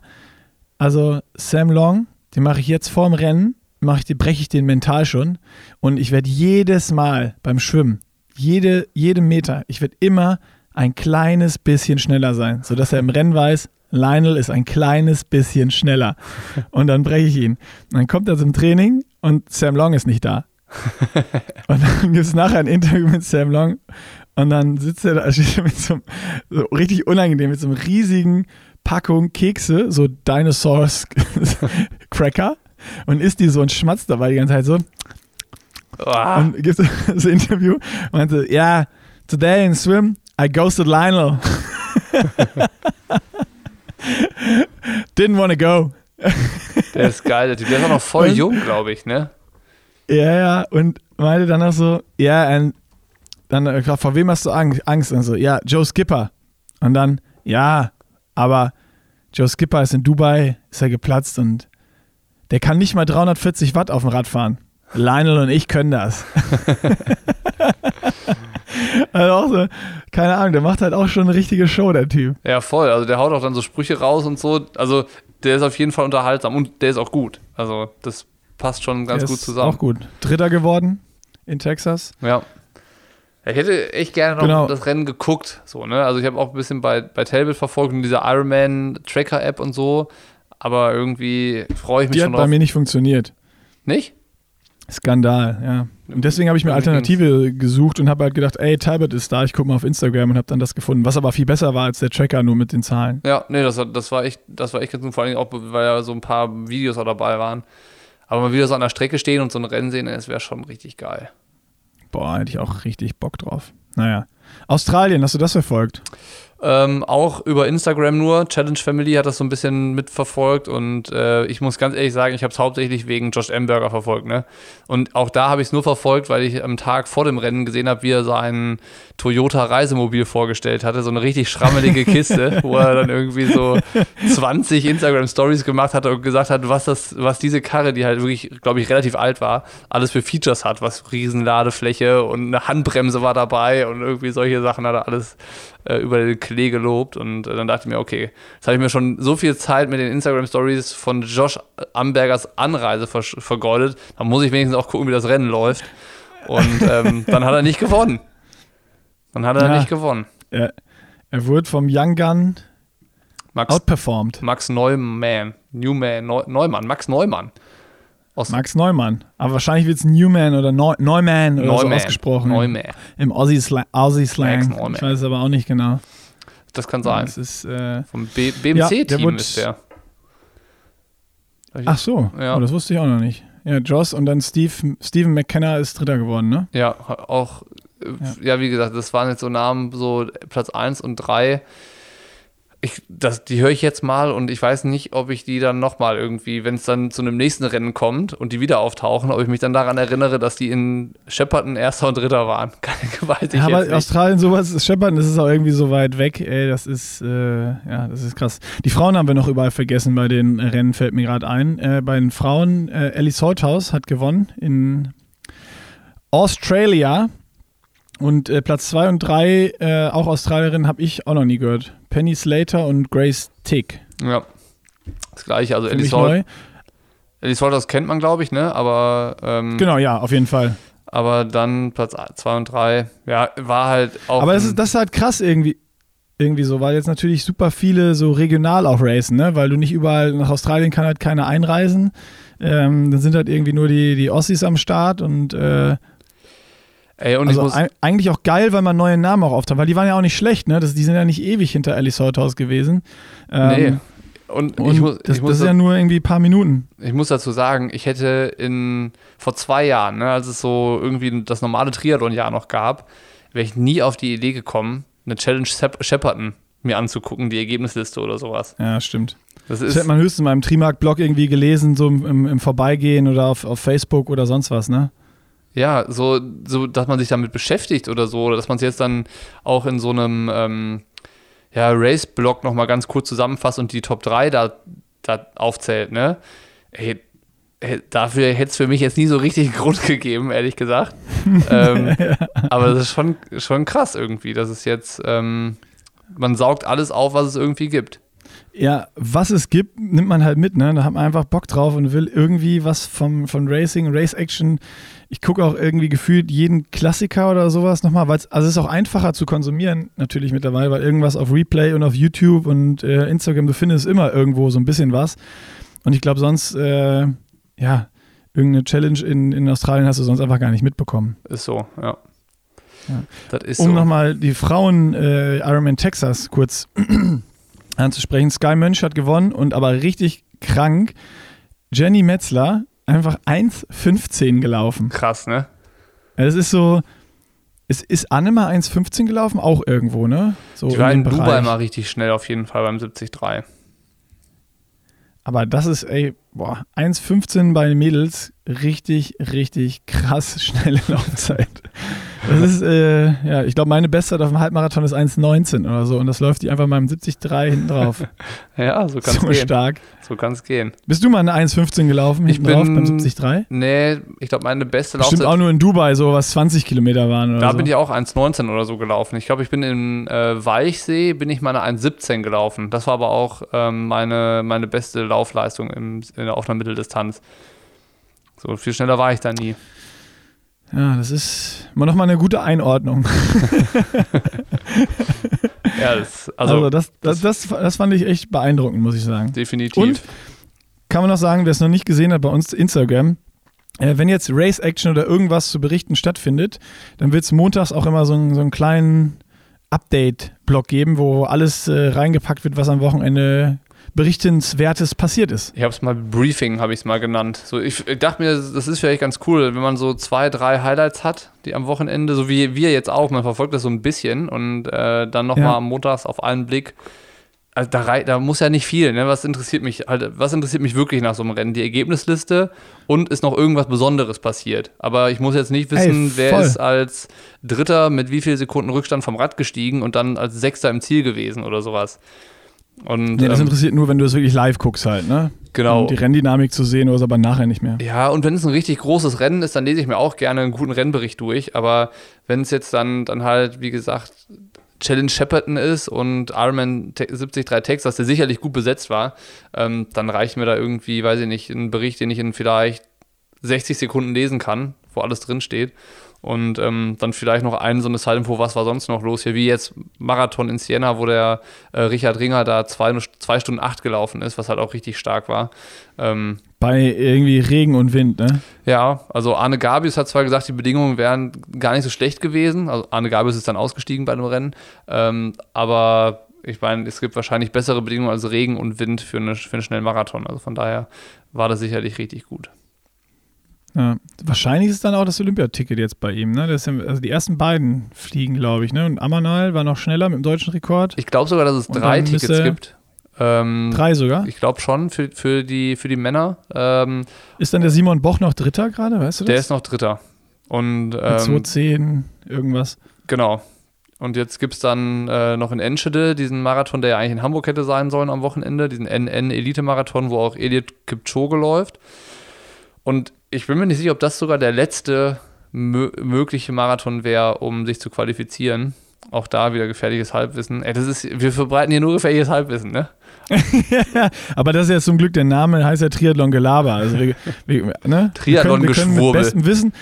also Sam Long, den mache ich jetzt vorm Rennen, mache ich, breche ich den mental schon und ich werde jedes Mal beim Schwimmen, jede, jeden Meter, ich werde immer ein kleines bisschen schneller sein, sodass er im Rennen weiß, Lionel ist ein kleines bisschen schneller. Und dann breche ich ihn. Und dann kommt er zum Training und Sam Long ist nicht da. Und dann gibt es nachher ein Interview mit Sam Long und dann sitzt er da mit so, so richtig unangenehm, mit so einem riesigen Packung Kekse, so Dinosaurs Cracker und isst die so und schmatzt dabei die ganze Zeit so. Oh. Und gibt das Interview und meinte, ja, yeah, today in swim, I ghosted Lionel. Didn't wanna go. Der ist geil, der Typ. Der ist auch noch voll und, jung, glaube ich, ne? Ja, ja, und meinte dann auch so, ja, yeah, und dann äh, gefragt, vor wem hast du Angst? Und so, ja, Joe Skipper. Und dann, ja, aber Joe Skipper ist in Dubai, ist er geplatzt und der kann nicht mal 340 Watt auf dem Rad fahren. Lionel und ich können das. also auch so, keine Ahnung, der macht halt auch schon eine richtige Show, der Typ. Ja, voll. Also der haut auch dann so Sprüche raus und so. Also der ist auf jeden Fall unterhaltsam und der ist auch gut. Also das passt schon ganz der gut zusammen. Auch gut. Dritter geworden in Texas. Ja. Ich hätte echt gerne noch genau. das Rennen geguckt. So, ne? Also ich habe auch ein bisschen bei, bei Talbot verfolgt und dieser Ironman Tracker App und so. Aber irgendwie freue ich mich Die schon hat bei mir nicht funktioniert. Nicht? Skandal, ja. Und deswegen habe ich mir Alternative gesucht und habe halt gedacht, ey, Talbot ist da, ich gucke mal auf Instagram und habe dann das gefunden, was aber viel besser war als der Tracker nur mit den Zahlen. Ja, nee, das, das war echt, das war echt ganz gut, vor allem auch, weil ja so ein paar Videos auch dabei waren. Aber mal wieder so an der Strecke stehen und so ein Rennen sehen, das wäre schon richtig geil. Boah, hätte ich auch richtig Bock drauf. Naja. Australien, hast du das verfolgt? Ähm, auch über Instagram nur. Challenge Family hat das so ein bisschen mitverfolgt und äh, ich muss ganz ehrlich sagen, ich habe es hauptsächlich wegen Josh Amberger verfolgt. Ne? Und auch da habe ich es nur verfolgt, weil ich am Tag vor dem Rennen gesehen habe, wie er sein Toyota Reisemobil vorgestellt hatte. So eine richtig schrammelige Kiste, wo er dann irgendwie so 20 Instagram Stories gemacht hat und gesagt hat, was, das, was diese Karre, die halt wirklich, glaube ich, relativ alt war, alles für Features hat. Was Riesenladefläche und eine Handbremse war dabei und irgendwie solche Sachen hat er alles äh, über den Klee gelobt und äh, dann dachte ich mir, okay, jetzt habe ich mir schon so viel Zeit mit den Instagram-Stories von Josh Ambergers Anreise ver vergeudet, dann muss ich wenigstens auch gucken, wie das Rennen läuft. Und ähm, dann hat er nicht gewonnen. Dann hat er ja, nicht gewonnen. Er, er wurde vom Young Gun Max, outperformed. Max Neumann, Newman, Neu, Neumann, Max Neumann. Max Neumann. Aber wahrscheinlich wird es Newman oder Neu Neumann oder Neumann. so ausgesprochen. Neumann. Im Aussie-Slang. Aussie. Ich weiß aber auch nicht genau. Das kann sein. Das ist, äh, Vom BMC-Team ja, ist der. Ach so, ja. oh, das wusste ich auch noch nicht. Ja, Joss und dann Steve, Steven McKenna ist Dritter geworden, ne? Ja, auch, ja. ja, wie gesagt, das waren jetzt so Namen, so Platz 1 und 3 ich, das, die höre ich jetzt mal und ich weiß nicht, ob ich die dann nochmal irgendwie, wenn es dann zu einem nächsten Rennen kommt und die wieder auftauchen, ob ich mich dann daran erinnere, dass die in Shepperton Erster und Dritter waren. weiß ich ja, aber. Australien sowas, Shepperton, das ist auch irgendwie so weit weg, ey, das ist, äh, ja, das ist krass. Die Frauen haben wir noch überall vergessen bei den Rennen, fällt mir gerade ein. Äh, bei den Frauen, äh, Ellie Salthouse hat gewonnen in Australia und äh, Platz 2 und 3, äh, auch Australierin, habe ich auch noch nie gehört. Penny Slater und Grace Tick. Ja, das gleiche. Also Ellie Salt, Ellie Salters kennt man, glaube ich, ne? Aber ähm, Genau, ja, auf jeden Fall. Aber dann Platz 2 und 3, ja, war halt auch. Aber das ist, das ist halt krass irgendwie irgendwie so, weil jetzt natürlich super viele so regional auch racen, ne? Weil du nicht überall nach Australien kann halt keiner einreisen. Ähm, dann sind halt irgendwie nur die, die Ossis am Start und äh, Ey, und also eigentlich auch geil, weil man neue Namen auch auftaucht, weil die waren ja auch nicht schlecht, ne? Das, die sind ja nicht ewig hinter Alice Holthaus gewesen. Ähm, nee. Und, und ich muss, das, ich muss das ist ja nur irgendwie ein paar Minuten. Ich muss dazu sagen, ich hätte in vor zwei Jahren, ne, als es so irgendwie das normale Triathlon-Jahr noch gab, wäre ich nie auf die Idee gekommen, eine Challenge Shepperton mir anzugucken, die Ergebnisliste oder sowas. Ja, stimmt. Das, das hätte man höchstens in meinem Trimark-Blog irgendwie gelesen, so im, im Vorbeigehen oder auf, auf Facebook oder sonst was, ne? Ja, so, so, dass man sich damit beschäftigt oder so, oder dass man es jetzt dann auch in so einem, ähm, ja, Race-Block nochmal ganz kurz zusammenfasst und die Top 3 da, da aufzählt, ne? Ey, dafür hätte es für mich jetzt nie so richtig Grund gegeben, ehrlich gesagt. ähm, aber das ist schon, schon krass irgendwie, dass es jetzt, ähm, man saugt alles auf, was es irgendwie gibt. Ja, was es gibt, nimmt man halt mit, ne? Da hat man einfach Bock drauf und will irgendwie was vom, von Racing, Race Action. Ich gucke auch irgendwie gefühlt jeden Klassiker oder sowas nochmal, weil also es ist auch einfacher zu konsumieren, natürlich mittlerweile, weil irgendwas auf Replay und auf YouTube und äh, Instagram, du findest immer irgendwo so ein bisschen was. Und ich glaube, sonst, äh, ja, irgendeine Challenge in, in Australien hast du sonst einfach gar nicht mitbekommen. Ist so, ja. ja. Das ist um so. nochmal die Frauen äh, Ironman Texas kurz anzusprechen. Sky Mönch hat gewonnen und aber richtig krank. Jenny Metzler einfach 1,15 gelaufen. Krass, ne? Es ist so, es ist Anne mal 1,15 gelaufen, auch irgendwo, ne? So Die war in, in Dubai mal richtig schnell auf jeden Fall beim 73. Aber das ist, ey, boah, 1,15 bei den Mädels, richtig, richtig krass schnelle Laufzeit. Das ist, äh, ja, ich glaube, meine Bestzeit auf dem Halbmarathon ist 1,19 oder so und das läuft die einfach mal im 73 hinten drauf. ja, so kann es so gehen. stark. So kann es gehen. Bist du mal eine 1,15 gelaufen ich bin, drauf beim 73? Nee, ich glaube, meine beste Laufzeit. Stimmt auch nur in Dubai, so was 20 Kilometer waren oder Da so. bin ich auch 1,19 oder so gelaufen. Ich glaube, ich bin in äh, Weichsee, bin ich mal eine 1,17 gelaufen. Das war aber auch ähm, meine, meine beste Laufleistung im, in, auf einer Mitteldistanz. So viel schneller war ich da nie. Ja, das ist immer noch mal eine gute Einordnung. ja, das, also, also das, das, das, das, fand ich echt beeindruckend, muss ich sagen. Definitiv. Und kann man noch sagen, wer es noch nicht gesehen hat bei uns Instagram, äh, wenn jetzt Race Action oder irgendwas zu berichten stattfindet, dann wird es montags auch immer so, einen, so einen kleinen Update-Blog geben, wo alles äh, reingepackt wird, was am Wochenende Berichtenswertes passiert ist. Ich habe es mal Briefing, habe ich es mal genannt. So, ich, ich, dachte mir, das ist vielleicht ganz cool, wenn man so zwei, drei Highlights hat, die am Wochenende, so wie wir jetzt auch, man verfolgt das so ein bisschen und äh, dann nochmal ja. am Montags auf einen Blick. Also da, da, muss ja nicht viel, ne? Was interessiert mich halt, was interessiert mich wirklich nach so einem Rennen? Die Ergebnisliste und ist noch irgendwas Besonderes passiert. Aber ich muss jetzt nicht wissen, Ey, wer ist als Dritter mit wie viel Sekunden Rückstand vom Rad gestiegen und dann als Sechster im Ziel gewesen oder sowas. Und, nee, das ähm, interessiert nur, wenn du es wirklich live guckst halt, ne? Genau. Um die Renndynamik zu sehen oder es aber nachher nicht mehr. Ja, und wenn es ein richtig großes Rennen ist, dann lese ich mir auch gerne einen guten Rennbericht durch. Aber wenn es jetzt dann, dann halt, wie gesagt, Challenge Shepperton ist und Ironman 73 Texas, der sicherlich gut besetzt war, ähm, dann reicht mir da irgendwie, weiß ich nicht, ein Bericht, den ich in vielleicht 60 Sekunden lesen kann, wo alles drin steht. Und ähm, dann vielleicht noch ein so eine Zeitinfo, was war sonst noch los hier, wie jetzt Marathon in Siena, wo der äh, Richard Ringer da zwei, zwei Stunden acht gelaufen ist, was halt auch richtig stark war. Ähm, Bei irgendwie Regen und Wind, ne? Ja, also Arne Gabius hat zwar gesagt, die Bedingungen wären gar nicht so schlecht gewesen. Also Arne Gabius ist dann ausgestiegen bei dem Rennen. Ähm, aber ich meine, es gibt wahrscheinlich bessere Bedingungen als Regen und Wind für, eine, für einen schnellen Marathon. Also von daher war das sicherlich richtig gut. Ja. Wahrscheinlich ist dann auch das Olympiaticket jetzt bei ihm. Ne? Ja, also die ersten beiden fliegen, glaube ich. Ne? Und Amanal war noch schneller mit dem deutschen Rekord. Ich glaube sogar, dass es drei Tickets gibt. Ähm, drei sogar? Ich glaube schon, für, für, die, für die Männer. Ähm, ist dann der Simon Boch noch Dritter gerade, weißt du das? Der ist noch Dritter. Und, ähm, 210, irgendwas. Genau. Und jetzt gibt es dann äh, noch in Enschede diesen Marathon, der ja eigentlich in Hamburg hätte sein sollen am Wochenende, diesen NN-Elite-Marathon, wo auch Elliot Kipchoge läuft. Und ich bin mir nicht sicher, ob das sogar der letzte mögliche Marathon wäre, um sich zu qualifizieren. Auch da wieder gefährliches Halbwissen. Ey, das ist, wir verbreiten hier nur gefährliches Halbwissen, ne? aber das ist ja zum Glück der Name, heißt ja Triathlon Gelaber. Also wir, wir, ne? Triathlon Geschwurbel. Mit bestem Wissen,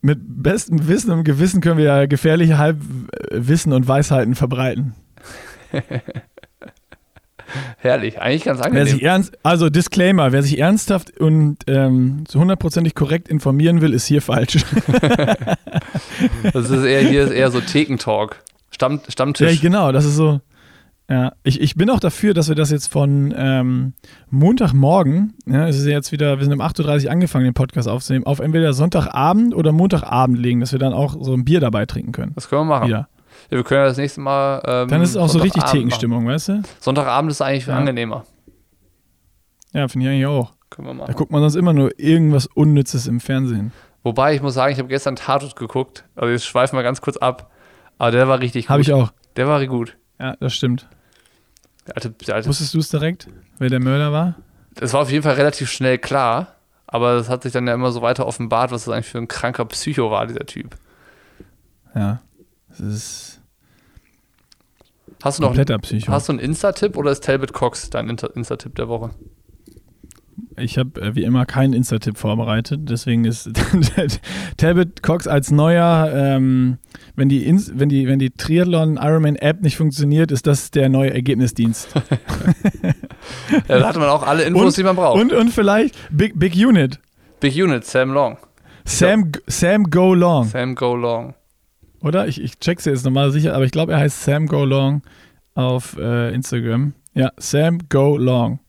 mit bestem Wissen und Gewissen können wir ja gefährliche Halbwissen und Weisheiten verbreiten. Herrlich, eigentlich ganz angenehm. Wer sich ernst, also Disclaimer, wer sich ernsthaft und ähm, hundertprozentig korrekt informieren will, ist hier falsch. das ist eher, hier ist eher so Thekentalk. Stamm, Stammtisch. Ja, genau, das ist so. Ja, ich, ich bin auch dafür, dass wir das jetzt von ähm, Montagmorgen, ja, es ist ja jetzt wieder, wir sind um 8.30 Uhr angefangen, den Podcast aufzunehmen, auf entweder Sonntagabend oder Montagabend legen, dass wir dann auch so ein Bier dabei trinken können. Das können wir machen. Wieder. Wir können ja das nächste Mal. Ähm, Dann ist es auch so richtig Thekenstimmung, weißt du? Sonntagabend ist eigentlich ja. angenehmer. Ja, finde ich eigentlich auch. Können wir machen. Da guckt man sonst immer nur irgendwas Unnützes im Fernsehen. Wobei, ich muss sagen, ich habe gestern Tatort geguckt. Also, jetzt schweifen wir ganz kurz ab. Aber der war richtig gut. Habe ich auch. Der war gut. Ja, das stimmt. Der alte, der alte, Wusstest du es direkt, wer der Mörder war? es war auf jeden Fall relativ schnell klar, aber es hat sich dann ja immer so weiter offenbart, was das eigentlich für ein kranker Psycho war, dieser Typ. Ja. Das ist Hast du noch kompletter Psycho. hast du einen Insta-Tipp oder ist Talbot Cox dein Insta- Insta-Tipp der Woche? Ich habe äh, wie immer keinen Insta-Tipp vorbereitet, deswegen ist Talbot Cox als neuer, ähm, wenn die, Ins wenn die, wenn die Triathlon Ironman App nicht funktioniert, ist das der neue Ergebnisdienst. Ja, da hatte man auch alle Infos, Und- die man braucht. und, und vielleicht Big, Big Unit. Big Unit, Sam Long. Sam, Sam Go Long, Sam Go Long. Oder? Ich, ich check's jetzt nochmal sicher, aber ich glaube, er heißt Sam Go Long auf äh, Instagram. Ja, Sam Go Long.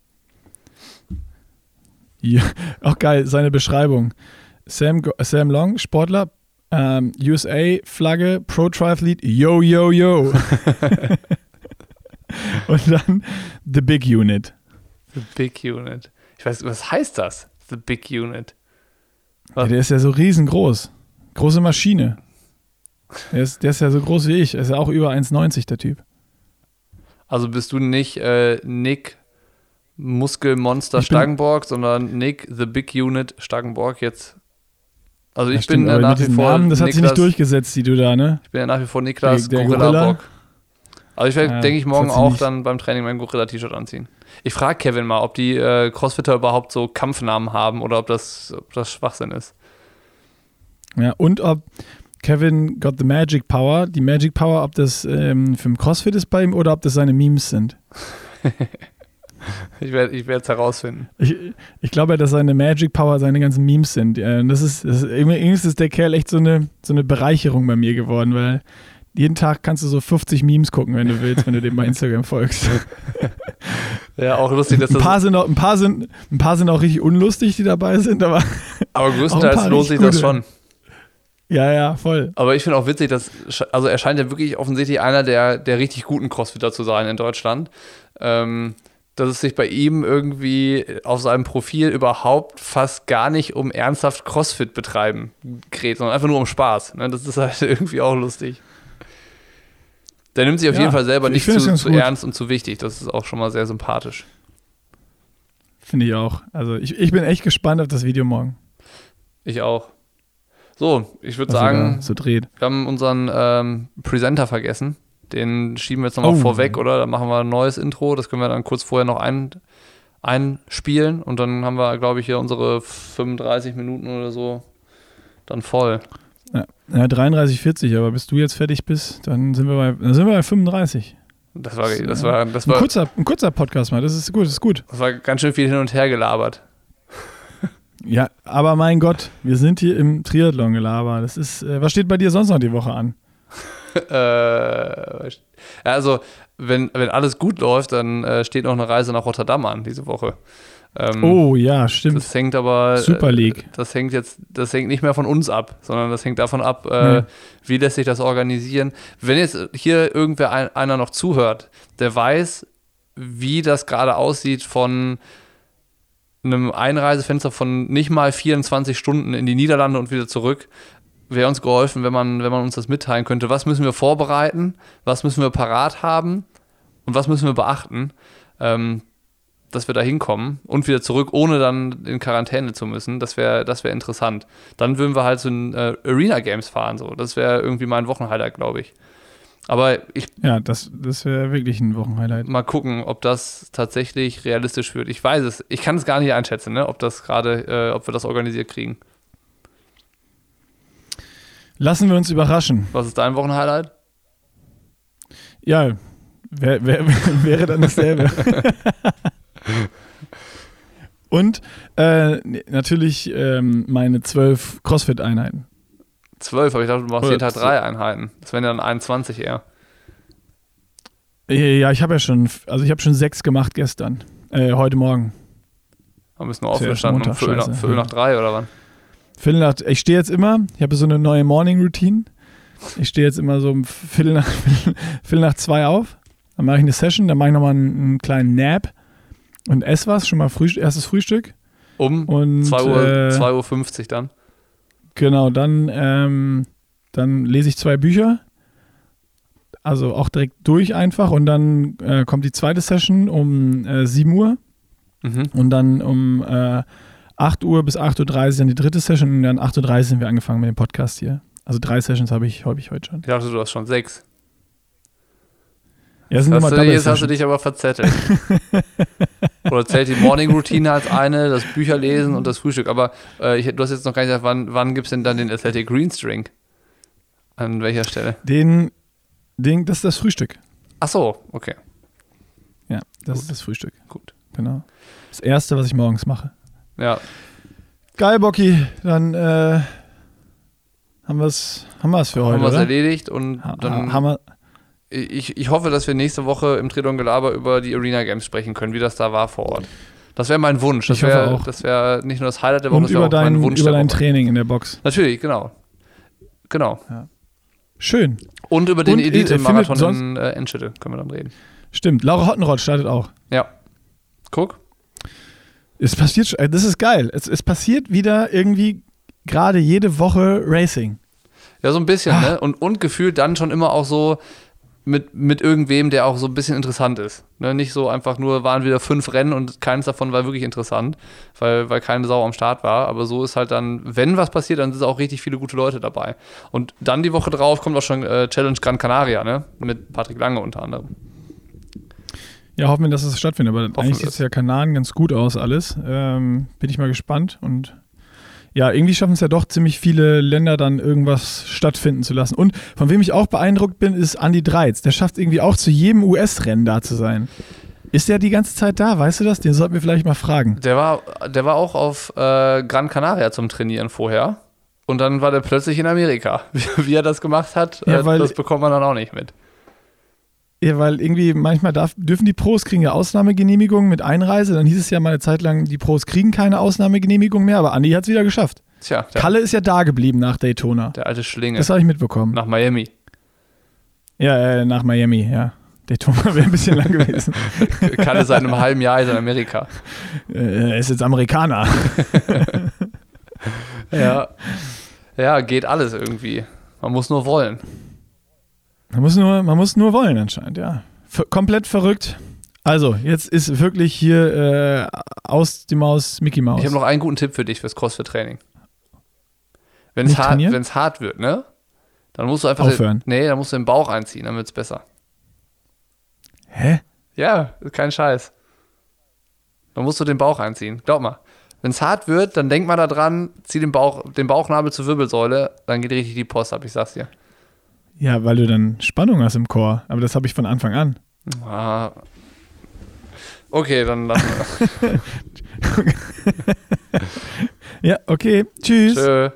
Ja, auch geil, seine Beschreibung. Sam, Go, Sam Long, Sportler, ähm, USA-Flagge, Pro-Triathlete, yo, yo, yo. Und dann The Big Unit. The Big Unit. Ich weiß, was heißt das? The Big Unit. Ja, der ist ja so riesengroß. Große Maschine. Der ist, der ist ja so groß wie ich. Er ist ja auch über 1,90 der Typ. Also bist du nicht äh, Nick Muskelmonster Stangenborg, sondern Nick The Big Unit Stangenborg jetzt. Also ich Ja, stimmt, bin aber nach wie vor Namen, das hat sich Niklas, nicht durchgesetzt, die du da, ne? Ich bin ja nach wie vor Niklas Der- der Gorilla, Gorilla? Bock. Aber ich werde, Ja, denke ich, morgen auch nicht. dann beim Training mein Gorilla-T-Shirt anziehen. Ich frage Kevin mal, ob die äh, Crossfitter überhaupt so Kampfnamen haben oder ob das, ob das Schwachsinn ist. Ja, und ob Kevin got the Magic Power, die Magic Power, ob das ähm, für den Crossfit ist bei ihm oder ob das seine Memes sind. Ich werde ich es herausfinden. Ich, ich glaube, dass seine Magic Power seine ganzen Memes sind. Ja, das ist, das ist irgendwie ist der Kerl echt so eine, so eine Bereicherung bei mir geworden, weil jeden Tag kannst du so 50 Memes gucken, wenn du willst, wenn du dem bei Instagram folgst. Ja, auch lustig, dass Ein das. paar sind auch, ein paar sind, ein paar sind auch richtig unlustig, die dabei sind, aber aber größtenteils lohnt sich das schon. Ja, ja, voll. Aber ich finde auch witzig, dass, also er scheint ja wirklich offensichtlich einer der, der richtig guten Crossfitter zu sein in Deutschland. Ähm, dass es sich bei ihm irgendwie auf seinem Profil überhaupt fast gar nicht um ernsthaft Crossfit betreiben dreht, sondern einfach nur um Spaß. Ne? Das ist halt irgendwie auch lustig. Der nimmt sich auf Ja, jeden Fall selber ich nicht zu, zu ernst und zu wichtig. Das ist auch schon mal sehr sympathisch. Finde ich auch. Also ich, ich bin echt gespannt auf das Video morgen. Ich auch. So, ich würde sagen, so dreht. Wir haben unseren ähm, Presenter vergessen. Den schieben wir jetzt nochmal Oh. vorweg, oder? Dann machen wir ein neues Intro. Das können wir dann kurz vorher noch ein, einspielen. Und dann haben wir, glaube ich, hier unsere 35 Minuten oder so dann voll. Ja, ja 33, 40, aber bis du jetzt fertig bist, dann sind wir bei, dann sind wir bei 35. Das war, das war, das Ein war, kurzer, ein kurzer Podcast mal, das ist gut, das ist gut. das war ganz schön viel hin und her gelabert. Ja, aber mein Gott, wir sind hier im Triathlon gelabert. Das ist, äh, was steht bei dir sonst noch die Woche an? äh, also, wenn, wenn alles gut läuft, dann äh, steht noch eine Reise nach Rotterdam an diese Woche. Ähm, Oh ja, stimmt. Das hängt aber. Super äh, League. Das hängt jetzt, das hängt nicht mehr von uns ab, sondern das hängt davon ab, äh, Nee. wie lässt sich das organisieren. Wenn jetzt hier irgendwer ein, einer noch zuhört, der weiß, wie das gerade aussieht von einem Einreisefenster von nicht mal 24 Stunden in die Niederlande und wieder zurück, wäre uns geholfen, wenn man, wenn man uns das mitteilen könnte. Was müssen wir vorbereiten? Was müssen wir parat haben? Und was müssen wir beachten? Ähm, dass wir da hinkommen und wieder zurück, ohne dann in Quarantäne zu müssen. Das wäre das wär interessant. Dann würden wir halt so ein äh, Arena Games fahren. So. Das wäre irgendwie mein Wochenhighlight, glaube ich. Aber ich Ja, das, das wäre wirklich ein Wochenhighlight. mal gucken, ob das tatsächlich realistisch wird. Ich weiß es. Ich kann es gar nicht einschätzen, ne? ob das gerade, äh, ob wir das organisiert kriegen. Lassen wir uns überraschen. Was ist dein Wochenhighlight? Ja, wär, wär, wäre dann dasselbe. Und äh, natürlich ähm, meine zwölf CrossFit-Einheiten. Zwölf, aber ich dachte, du machst jeden Tag drei Einheiten. Das wären ja dann 21 eher. Ja, ich habe ja schon, also ich habe schon sechs gemacht gestern, äh, heute Morgen. Müssen wir ja erst aufgestanden um Viertel nach. Viertel nach drei oder wann? Viertel nach, ich stehe jetzt immer, ich habe so eine neue Morning Routine. Ich stehe jetzt immer so um Viertel nach, Viertel nach zwei auf. Dann mache ich eine Session, dann mache ich nochmal einen, einen kleinen Nap und esse was, schon mal Frühst erstes Frühstück. Um Und 2 Uhr, äh, 2 Uhr 50 dann. Genau, dann, ähm, dann lese ich zwei Bücher. also auch direkt durch einfach und dann äh, kommt die zweite Session um äh, 7 Uhr Mhm. und dann um äh, 8 Uhr bis 8.30 Uhr dann die dritte Session und dann 8.30 Uhr sind wir angefangen mit dem Podcast hier. Also drei Sessions habe ich, hab ich heute schon. Ich dachte, du hast schon sechs. Ja, sind Hast immer du, jetzt hast du dich aber verzettelt. Oder zählt die Morning Routine als eine, das Bücherlesen und das Frühstück. Aber äh, ich, du hast jetzt noch gar nicht gesagt, wann, wann gibt es denn dann den Athletic Greens Drink? An welcher Stelle? Den, den, das ist das Frühstück. Ach so, okay, Ja, das Gut. ist das Frühstück. gut. Genau. Das erste, was ich morgens mache. Ja, Geil, Bocky. Dann äh, haben wir es haben wir's für heute, haben wir es erledigt und Ha- dann haben wir, ich, ich hoffe, dass wir nächste Woche im Tredon Gelaber über die Arena Games sprechen können, wie das da war vor Ort. Das wäre mein Wunsch. Das wäre wär nicht nur das Highlight der Woche, das wäre auch mein dein, Wunsch über dein. Training in der Box. Natürlich, genau. Genau. Schön. Und über den äh, Elite-Marathon findet in äh, Enschede können wir dann reden. Stimmt. Laura Hottenrott startet auch. Ja. Guck. Es passiert, sch- äh, das ist geil. Es, es passiert wieder irgendwie gerade jede Woche Racing. Ja, so ein bisschen, Ah. ne? Und, und gefühlt dann schon immer auch so mit, mit irgendwem, der auch so ein bisschen interessant ist. Ne? Nicht so einfach nur, waren wieder fünf Rennen und keines davon war wirklich interessant, weil, weil keine Sau am Start war. Aber so ist halt dann, wenn was passiert, dann sind auch richtig viele gute Leute dabei. Und dann die Woche drauf kommt auch schon äh, Challenge Gran Canaria, ne? Mit Patrick Lange unter anderem. Ja, hoffen wir, dass es stattfindet. Aber eigentlich wir sieht es es. ja Kanaren ganz gut aus, alles. Ähm, bin ich mal gespannt. Und ja, irgendwie schaffen es ja doch ziemlich viele Länder dann irgendwas stattfinden zu lassen. Und von wem ich auch beeindruckt bin, ist Andy Dreiz. Der schafft irgendwie auch zu jedem US-Rennen da zu sein. Ist der die ganze Zeit da? Weißt du das? Den sollten wir vielleicht mal fragen. Der war, der war auch auf äh, Gran Canaria zum Trainieren vorher. Und dann war der plötzlich in Amerika. Wie, wie er das gemacht hat, Ja, äh, das bekommt man dann auch nicht mit. Ja, weil irgendwie manchmal darf, dürfen die Pros kriegen ja Ausnahmegenehmigungen mit Einreise. Dann hieß es ja mal eine Zeit lang, die Pros kriegen keine Ausnahmegenehmigung mehr, aber Andy hat es wieder geschafft. Tja, Kalle ist ja da geblieben nach Daytona. der alte Schlinge. Das habe ich mitbekommen. nach Miami. Ja, äh, nach Miami, ja. Daytona wäre ein bisschen lang gewesen. Kalle seit einem halben Jahr ist in Amerika. Äh, er ist jetzt Amerikaner. Ja. Ja, geht alles irgendwie. Man muss nur wollen. Man muss nur, man muss nur wollen anscheinend, ja. Ver komplett verrückt. Also, jetzt ist wirklich hier äh, aus die Maus Mickey Maus. Ich habe noch einen guten Tipp für dich fürs CrossFit-Training. Wenn es hart, wenn's hart wird, ne? Dann musst du einfach. Aufhören. Den, nee, dann musst du den Bauch einziehen, dann wird's besser. Hä? Ja, kein Scheiß. Dann musst du den Bauch einziehen. Glaub mal. Wenn es hart wird, dann denk mal da dran, zieh den, Bauch, den Bauchnabel zur Wirbelsäule, dann geht richtig die Post ab, ich sag's dir. Ja, weil du dann Spannung hast im Chor. Aber das habe ich von Anfang an. Ah. Okay, dann wir. Ja, okay. Tschüss. Tschö.